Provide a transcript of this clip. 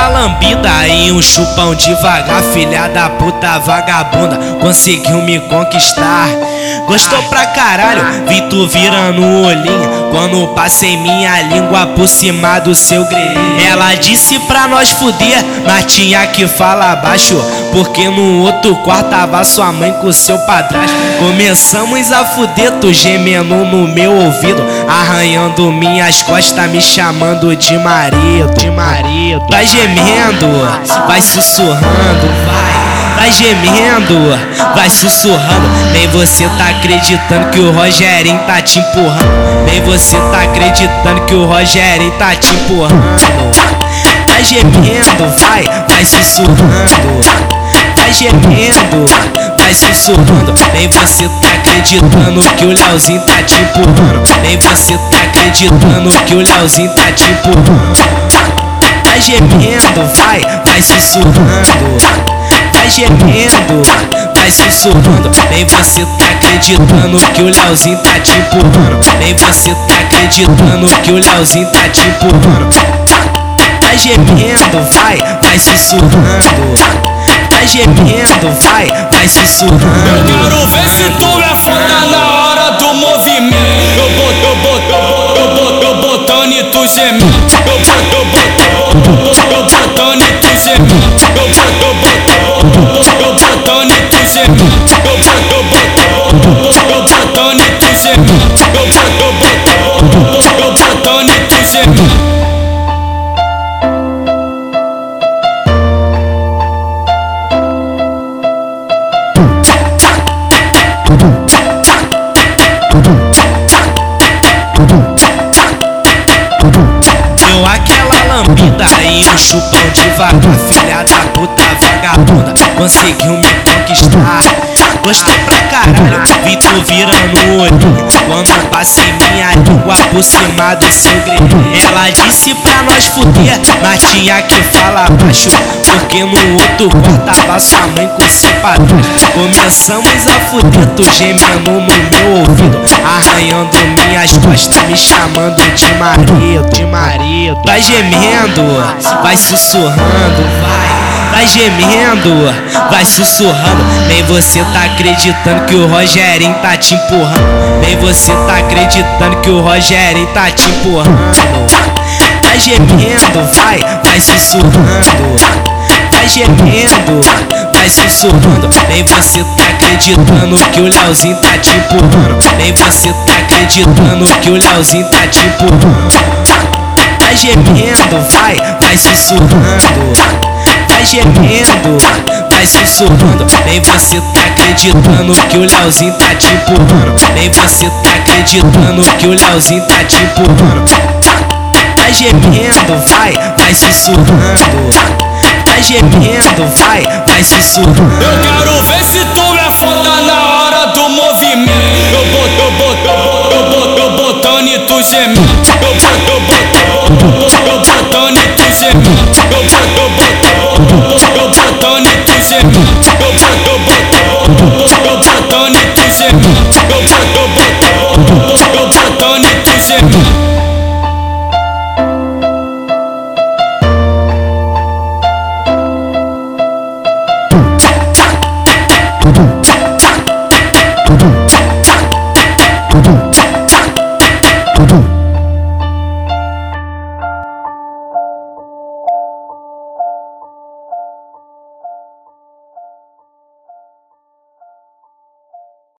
Aquela lambida e um chupão devagar, filha da puta vagabunda, conseguiu me conquistar. Gostou pra caralho, vi tu virando o olhinho Quando passei minha língua por cima do seu grelhinho. Ela disse pra nós fuder, mas tinha que falar baixo Porque no outro quarto tava sua mãe com seu padrasto. Começamos a fuder, tu gemendo no meu ouvido Arranhando minhas costas, me chamando de marido. De marido. Vai gemendo, vai sussurrando, vai vai gemendo, vai sussurrando. Nem você tá acreditando que o Rogerinho tá te empurrando. Nem você tá acreditando que o Rogerinho tá te empurrando. Vai gemendo, vai, vai sussurrando. Vai gemendo, vai sussurrando. Nem você tá acreditando que o Leozinho tá te empurrando. Nem você tá acreditando que o Leozinho tá te empurrando. Vai gemendo, vai, vai sussurrando vai gemendo, vai sussurrando. Nem você tá acreditando que o Leozinho tá te empurrando. Nem você tá acreditando que o Leozinho tá te empurrando. Vai gemendo, vai, vai sussurrando. Vai gemendo, vai, vai sussurrando. Eu quero ver se tu é foda na e um chupão devagar, filha da puta vagabunda. Conseguiu me conquistar. Gostou pra caralho, vi tu virando o olho. Quando passei minha língua por cima do seu disse nós fuder, mas tinha que falar baixo Porque no outro tava sua mãe com seu padrão Começamos a fuder, tu gemendo no meu ouvido Arranhando minhas costas, me chamando de marido, de marido Vai gemendo, vai sussurrando, vai vai gemendo, vai sussurrando. Nem você tá acreditando que o Rogerinho tá te empurrando. Nem você tá acreditando que o Rogerinho tá te empurrando. Vai gemendo, vai, vai sussurrando. Vai gemendo, vai sussurrando. Nem você tá acreditando que o Leozinho tá te empurrando. Nem você tá acreditando que o Leozinho tá te empurrando. Vai gemendo, vai, vai sussurrando vai gemendo, vai sussurrando. Nem você tá acreditando que o Leozinho tá te empurrando. Nem você tá acreditando que o Leozinho tá te empurrando. Vai gemendo, vai, vai sussurrando. Vai gemendo, vai, vai sussurrando. Eu quero ver se tu é foda na hora do movimento. Eu boto, eu boto, eu boto, eu botando e tu gemendo. Eu boto, eu boto,